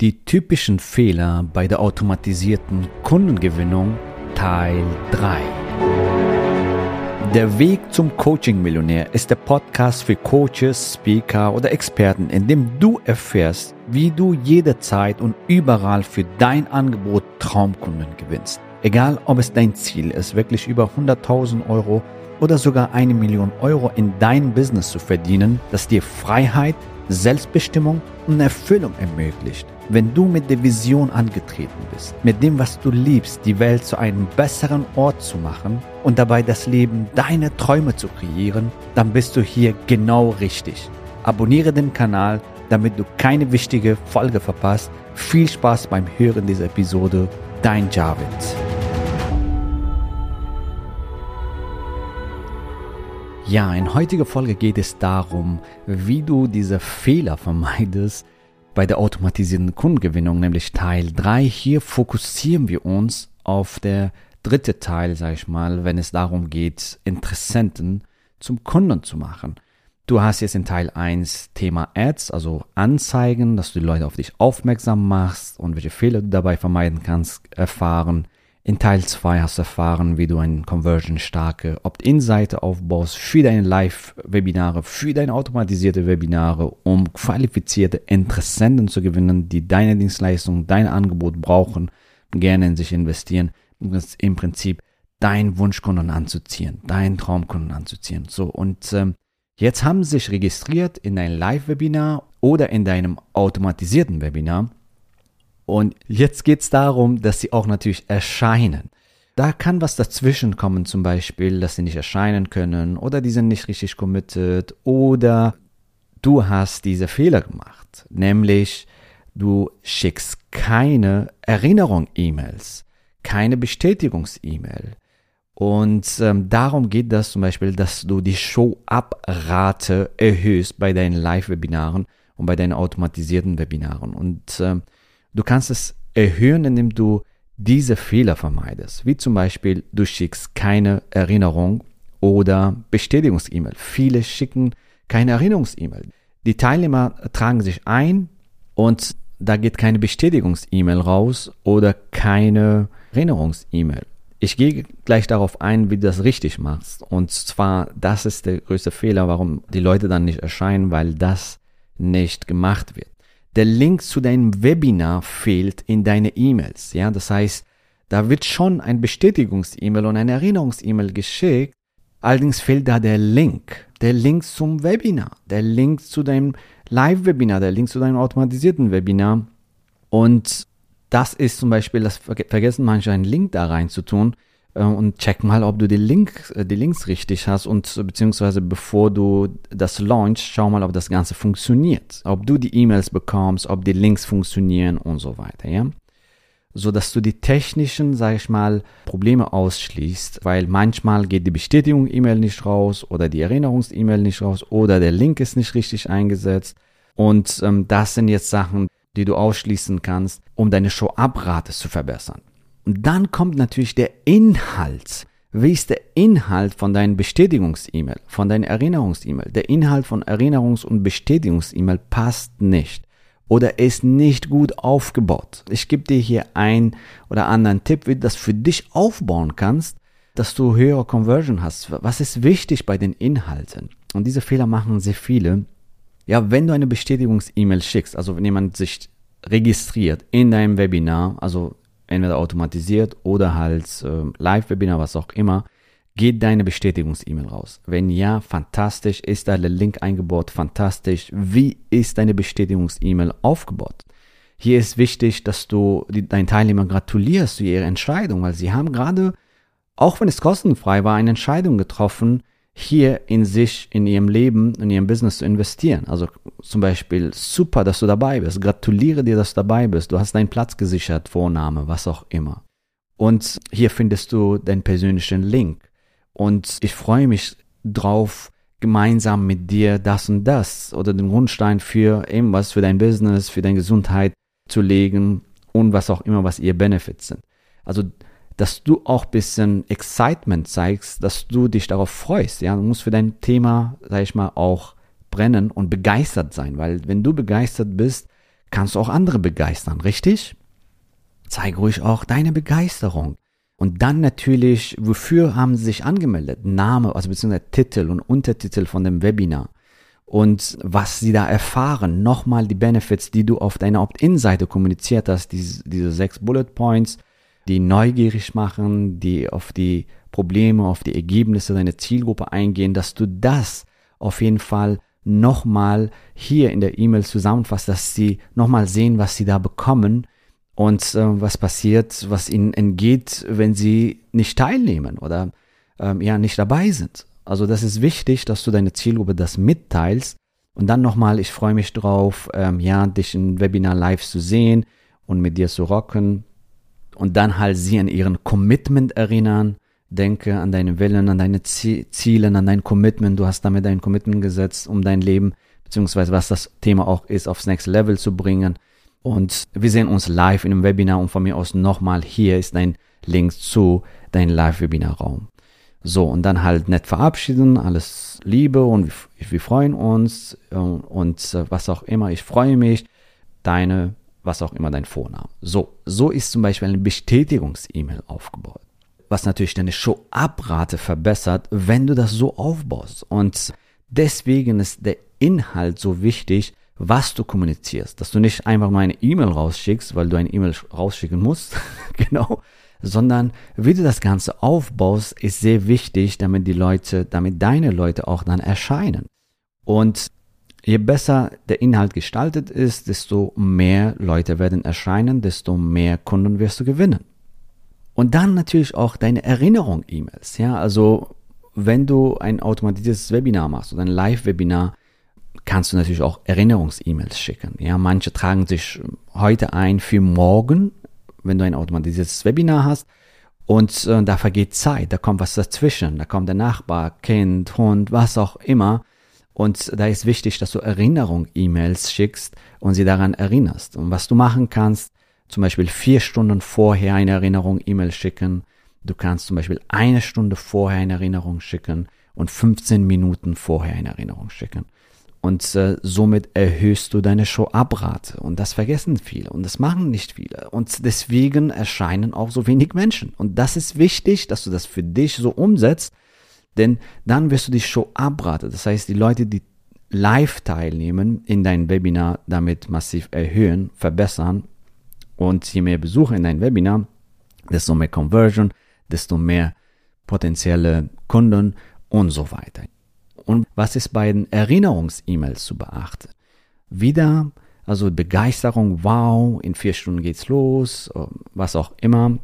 Die typischen Fehler bei der automatisierten Kundengewinnung Teil 3. Der Weg zum Coaching-Millionär ist der Podcast für Coaches, Speaker oder Experten, in dem du erfährst, wie du jederzeit und überall für dein Angebot Traumkunden gewinnst. Egal, ob es dein Ziel ist, wirklich über 100.000 Euro oder sogar eine Million Euro in dein Business zu verdienen, das dir Freiheit, Selbstbestimmung und Erfüllung ermöglicht. Wenn du mit der Vision angetreten bist, mit dem, was du liebst, die Welt zu einem besseren Ort zu machen und dabei das Leben deiner Träume zu kreieren, dann bist du hier genau richtig. Abonniere den Kanal, damit du keine wichtige Folge verpasst. Viel Spaß beim Hören dieser Episode. Dein Javid. Ja, in heutiger Folge geht es darum, wie du diese Fehler vermeidest, bei der automatisierten Kundengewinnung, nämlich Teil 3. Hier fokussieren wir uns auf der dritte Teil, sag ich mal, wenn es darum geht, Interessenten zum Kunden zu machen. Du hast jetzt in Teil 1 Thema Ads, also Anzeigen, dass du die Leute auf dich aufmerksam machst und welche Fehler du dabei vermeiden kannst, erfahren. In Teil 2 hast du erfahren, wie du eine conversion-starke Opt-in-Seite aufbaust für deine Live-Webinare, für deine automatisierte Webinare, um qualifizierte Interessenten zu gewinnen, die deine Dienstleistung, dein Angebot brauchen, gerne in sich investieren. Das im Prinzip dein Wunschkunden anzuziehen, deinen Traumkunden anzuziehen. So, und ähm, jetzt haben sie sich registriert in dein Live-Webinar oder in deinem automatisierten Webinar und jetzt geht es darum, dass sie auch natürlich erscheinen. Da kann was dazwischen kommen, zum Beispiel, dass sie nicht erscheinen können oder die sind nicht richtig committed oder du hast diese Fehler gemacht, nämlich du schickst keine Erinnerung-E-Mails, keine Bestätigungs-E-Mail. Und ähm, darum geht das zum Beispiel, dass du die Show-Up-Rate erhöhst bei deinen Live-Webinaren und bei deinen automatisierten Webinaren. Und ähm, Du kannst es erhöhen, indem du diese Fehler vermeidest, wie zum Beispiel du schickst keine Erinnerung oder Bestätigungs-E-Mail. Viele schicken keine Erinnerungs-E-Mail. Die Teilnehmer tragen sich ein und da geht keine Bestätigungs-E-Mail raus oder keine Erinnerungs-E-Mail. Ich gehe gleich darauf ein, wie du das richtig machst. Und zwar, das ist der größte Fehler, warum die Leute dann nicht erscheinen, weil das nicht gemacht wird der Link zu deinem Webinar fehlt in deine E-Mails. Ja, das heißt, da wird schon ein Bestätigungs-E-Mail und eine Erinnerungs-E-Mail geschickt. Allerdings fehlt da der Link. Der Link zum Webinar, der Link zu deinem Live-Webinar, der Link zu deinem automatisierten Webinar. Und das ist zum Beispiel, das vergessen manche, einen Link da rein zu tun. Äh, und check mal, ob du die, Link, äh, die Links richtig hast und beziehungsweise bevor du das launch, schau mal, ob das Ganze funktioniert. Ob du die E-Mails bekommst, ob die Links funktionieren und so weiter, ja. So dass du die technischen, sag ich mal, Probleme ausschließt, weil manchmal geht die Bestätigung-E-Mail nicht raus oder die Erinnerungs-E-Mail nicht raus oder der Link ist nicht richtig eingesetzt. Und ähm, das sind jetzt Sachen, die du ausschließen kannst, um deine Show-Up-Rate zu verbessern. Und dann kommt natürlich der Inhalt. Wie ist der Inhalt von deinen Bestätigungs-E-Mail, von deinen Erinnerungs-E-Mail? Der Inhalt von Erinnerungs- und Bestätigungs-E-Mail passt nicht oder ist nicht gut aufgebaut. Ich gebe dir hier einen oder anderen Tipp, wie du das für dich aufbauen kannst, dass du höhere Conversion hast. Was ist wichtig bei den Inhalten? Und diese Fehler machen sehr viele. Ja, wenn du eine Bestätigungs-E-Mail schickst, also wenn jemand sich registriert in deinem Webinar, also entweder automatisiert oder halt äh, Live-Webinar, was auch immer, geht deine Bestätigungs-E-Mail raus. Wenn ja, fantastisch. Ist da der Link eingebaut? Fantastisch. Wie ist deine Bestätigungs-E-Mail aufgebaut? Hier ist wichtig, dass du die, deinen Teilnehmern gratulierst zu ihrer Entscheidung, weil sie haben gerade, auch wenn es kostenfrei war, eine Entscheidung getroffen, hier in sich, in ihrem Leben, in ihrem Business zu investieren. Also zum Beispiel, super, dass du dabei bist. Gratuliere dir, dass du dabei bist. Du hast deinen Platz gesichert, Vorname, was auch immer. Und hier findest du deinen persönlichen Link. Und ich freue mich drauf, gemeinsam mit dir das und das oder den Grundstein für irgendwas, für dein Business, für deine Gesundheit zu legen und was auch immer, was ihr Benefits sind. Also dass du auch bisschen Excitement zeigst, dass du dich darauf freust. Ja, du musst für dein Thema, sag ich mal, auch brennen und begeistert sein, weil wenn du begeistert bist, kannst du auch andere begeistern, richtig? Zeige ruhig auch deine Begeisterung. Und dann natürlich, wofür haben sie sich angemeldet? Name, also beziehungsweise Titel und Untertitel von dem Webinar. Und was sie da erfahren, nochmal die Benefits, die du auf deiner Opt-in-Seite kommuniziert hast, diese, diese sechs Bullet Points, die neugierig machen, die auf die Probleme, auf die Ergebnisse deiner Zielgruppe eingehen, dass du das auf jeden Fall nochmal hier in der E-Mail zusammenfasst, dass sie nochmal sehen, was sie da bekommen und äh, was passiert, was ihnen entgeht, wenn sie nicht teilnehmen oder ähm, ja nicht dabei sind. Also das ist wichtig, dass du deine Zielgruppe das mitteilst und dann nochmal, ich freue mich drauf, ähm, ja, dich im Webinar live zu sehen und mit dir zu rocken und dann halt sie an ihren Commitment erinnern. Denke an deine Willen, an deine Ziele, an dein Commitment. Du hast damit dein Commitment gesetzt, um dein Leben, beziehungsweise was das Thema auch ist, aufs Next Level zu bringen. Und wir sehen uns live in einem Webinar und von mir aus nochmal hier ist dein Link zu deinem Live-Webinar-Raum. So, und dann halt nett verabschieden, alles Liebe und wir, freuen uns und, äh, und äh, was auch immer, ich freue mich, deine, was auch immer dein Vorname. So, so ist zum Beispiel eine Bestätigungs-E-Mail aufgebaut. Was natürlich deine Show-Abrate verbessert, wenn du das so aufbaust. Und deswegen ist der Inhalt so wichtig, was du kommunizierst. Dass du nicht einfach mal eine E-Mail rausschickst, weil du eine E-Mail rausschicken musst, genau, sondern wie du das Ganze aufbaust, ist sehr wichtig, damit die Leute, damit deine Leute auch dann erscheinen. Und je besser der Inhalt gestaltet ist, desto mehr Leute werden erscheinen, desto mehr Kunden wirst du gewinnen. Und dann natürlich auch deine Erinnerung-E-Mails. Ja, also wenn du ein automatisiertes Webinar machst oder ein Live-Webinar, kannst du natürlich auch Erinnerungs-E-Mails schicken. Ja, manche tragen sich heute ein für morgen, wenn du ein automatisiertes Webinar hast. Und äh, da vergeht Zeit, da kommt was dazwischen, da kommt der Nachbar, Kind, Hund, was auch immer. Und da ist wichtig, dass du Erinnerung-E-Mails schickst und sie daran erinnerst. Und was du machen kannst, zum Beispiel vier Stunden vorher eine Erinnerung-E-Mail schicken. Du kannst zum Beispiel eine Stunde vorher eine Erinnerung schicken und 15 Minuten vorher eine Erinnerung schicken. Und äh, somit erhöhst du deine Show-Abrate. Und das vergessen viele und das machen nicht viele. Und deswegen erscheinen auch so wenig Menschen. Und das ist wichtig, dass du das für dich so umsetzt, denn dann wirst du die Show-Abrate, das heißt die Leute, die live teilnehmen, in dein Webinar damit massiv erhöhen, verbessern. Und je mehr Besucher in dein Webinar, desto mehr Conversion, desto mehr potenzielle Kunden und so weiter. Und was ist bei den Erinnerungs-E-Mails zu beachten? Wieder, also Begeisterung, wow, in vier Stunden geht's los, was auch immer.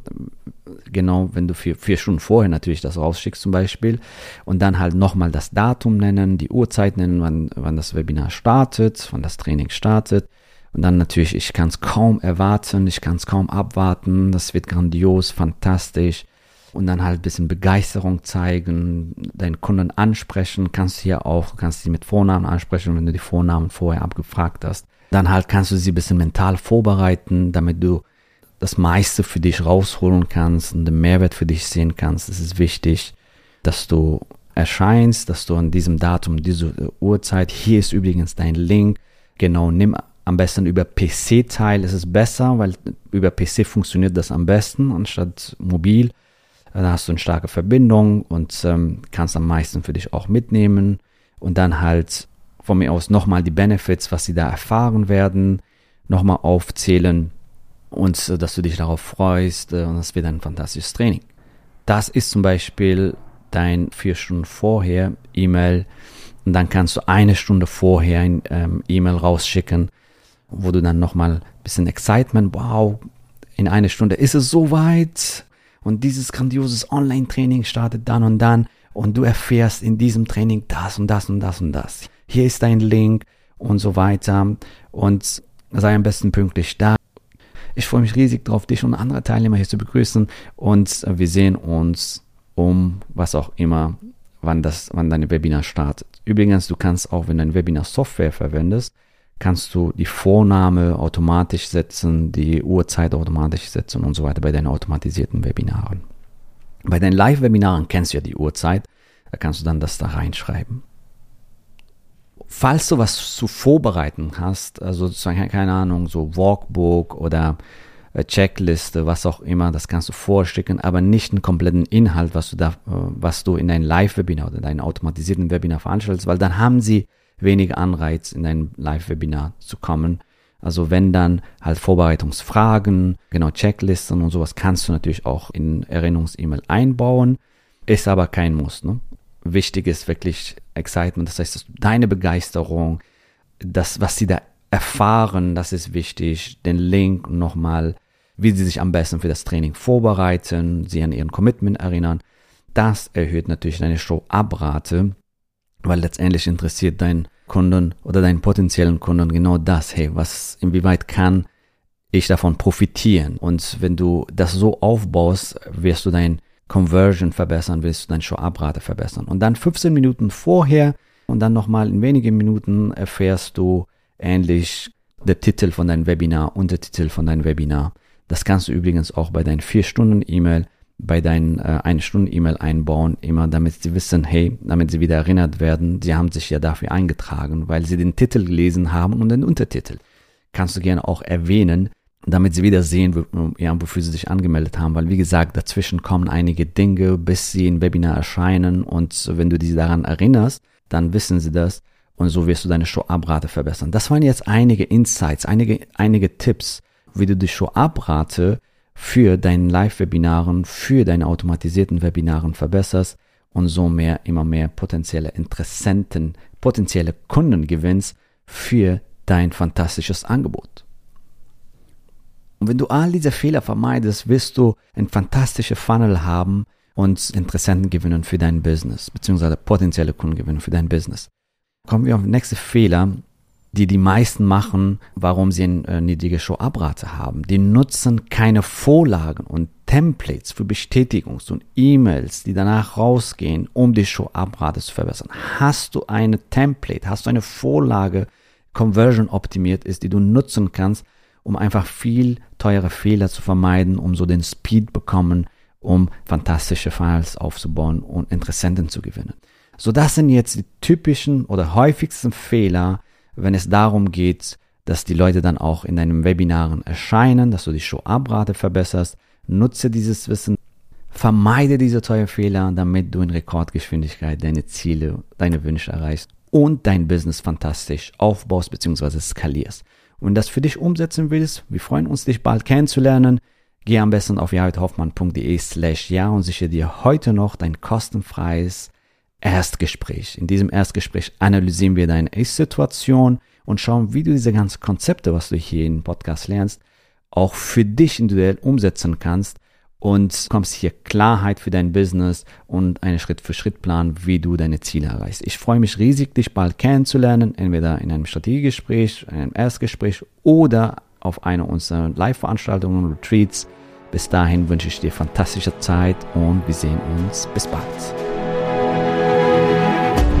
Genau, wenn du vier, vier Stunden vorher natürlich das rausschickst zum Beispiel. Und dann halt nochmal das Datum nennen, die Uhrzeit nennen, wann, wann das Webinar startet, wann das Training startet. Und dann natürlich, ich kann es kaum erwarten, ich kann es kaum abwarten, das wird grandios, fantastisch und dann halt ein bisschen Begeisterung zeigen, deinen Kunden ansprechen, kannst du hier auch, kannst sie mit Vornamen ansprechen, wenn du die Vornamen vorher abgefragt hast. Dann halt kannst du sie ein bisschen mental vorbereiten, damit du das meiste für dich rausholen kannst und den Mehrwert für dich sehen kannst. Es ist wichtig, dass du erscheinst, dass du an diesem Datum, diese Uhrzeit, hier ist übrigens dein Link, genau, nimm am besten über PC teil, es ist besser, weil über PC funktioniert das am besten anstatt mobil. Da hast du eine starke Verbindung und ähm, kannst am meisten für dich auch mitnehmen. Und dann halt von mir aus nochmal die Benefits, was sie da erfahren werden, nochmal aufzählen und äh, dass du dich darauf freust äh, und das wird ein fantastisches Training. Das ist zum Beispiel dein vier Stunden vorher E-Mail und dann kannst du eine Stunde vorher ein ähm, E-Mail rausschicken, wo du dann nochmal ein bisschen Excitement, wow, in einer Stunde ist es soweit, und dieses grandioses Online-Training startet dann und dann und du erfährst in diesem Training das und das und das und das. Hier ist dein Link und so weiter und sei am besten pünktlich da. Ich freue mich riesig drauf, dich und andere Teilnehmer hier zu begrüßen und wir sehen uns um was auch immer, wann das, wann deine Webinar startet. Übrigens, du kannst auch, wenn du ein Webinar Software verwendest, kannst du die Vorname automatisch setzen, die Uhrzeit automatisch setzen und so weiter bei deinen automatisierten Webinaren. Bei deinen Live-Webinaren kennst du ja die Uhrzeit, da kannst du dann das da reinschreiben. Falls du was zu vorbereiten hast, also keine Ahnung, so Walkbook oder äh, Checkliste, was auch immer, das kannst du vorschicken, aber nicht einen kompletten Inhalt, was du da, äh, was du in dein Live-Webinar oder dein automatisierten Webinar veranstaltest, weil dann haben sie weniger Anreiz, in dein Live-Webinar zu kommen. Also wenn dann halt Vorbereitungsfragen, genau Checklisten und sowas kannst du natürlich auch in Erinnerungs-E-Mail einbauen, ist aber kein Muss. Ne? Wichtig ist wirklich Excitement, das heißt deine Begeisterung, das, was sie da erfahren, das ist wichtig, den Link nochmal wie sie sich am besten für das Training vorbereiten, sie an ihren Commitment erinnern. Das erhöht natürlich deine Show-Abrate, weil letztendlich interessiert dein Kunden oder deinen potenziellen Kunden genau das. Hey, was, inwieweit kann ich davon profitieren? Und wenn du das so aufbaust, wirst du dein Conversion verbessern, du deine Show-Abrate verbessern. Und dann 15 Minuten vorher und dann nochmal in wenigen Minuten erfährst du ähnlich der Titel von deinem Webinar, Untertitel von deinem Webinar. Das kannst du übrigens auch bei deinen vier Stunden E-Mail, bei deinen äh, eine Stunden E-Mail einbauen, immer damit sie wissen, hey, damit sie wieder erinnert werden, sie haben sich ja dafür eingetragen, weil sie den Titel gelesen haben und den Untertitel. Kannst du gerne auch erwähnen, damit sie wieder sehen, ja, wofür sie sich angemeldet haben, weil wie gesagt, dazwischen kommen einige Dinge, bis sie im Webinar erscheinen und wenn du sie daran erinnerst, dann wissen sie das und so wirst du deine Show-Abrate verbessern. Das waren jetzt einige Insights, einige, einige Tipps, wie du die Show-Abrate für deine Live-Webinaren, für deine automatisierten Webinaren verbesserst und so mehr, immer mehr potenzielle Interessenten, potenzielle Kunden gewinnst für dein fantastisches Angebot. Und wenn du all diese Fehler vermeidest, wirst du ein fantastisches Funnel haben und Interessenten gewinnen für dein Business, beziehungsweise potenzielle Kunden gewinnen für dein Business. Kommen wir auf den nächsten Fehler, die die meisten machen, warum sie eine äh, niedrige Show-Abrate haben. Die nutzen keine Vorlagen und Templates für Bestätigungs- und E-Mails, die danach rausgehen, um die Show-Abrate zu verbessern. Hast du eine Template, hast du eine Vorlage, Conversion optimiert ist, die du nutzen kannst, um einfach viel teure Fehler zu vermeiden, um so den Speed bekommen, um fantastische Files aufzubauen und Interessenten zu gewinnen. So, das sind jetzt die typischen oder häufigsten Fehler, wenn es darum geht, dass die Leute dann auch in deinen Webinaren erscheinen, dass du die Show-Abrate verbesserst. Nutze dieses Wissen, vermeide diese teuren Fehler, damit du in Rekordgeschwindigkeit deine Ziele, deine Wünsche erreichst und dein Business fantastisch aufbaust bzw. skalierst. Und das für dich umsetzen willst, wir freuen uns, dich bald kennenzulernen. Geh am besten auf jaredhoffmann.de slash ja und sichere dir heute noch dein kostenfreies Erstgespräch. In diesem Erstgespräch analysieren wir deine Ist-Situation und schauen, wie du diese ganzen Konzepte, was du hier im Podcast lernst, auch für dich individuell umsetzen kannst und kommst hier Klarheit für dein Business und einen Schritt-für-Schritt-Plan, wie du deine Ziele erreichst. Ich freue mich riesig, dich bald kennenzulernen, entweder in einem Strategiegespräch, einem Erstgespräch oder auf einer unserer Live-Veranstaltungen und Retreats. Bis dahin wünsche ich dir fantastische Zeit und wir sehen uns. Bis bald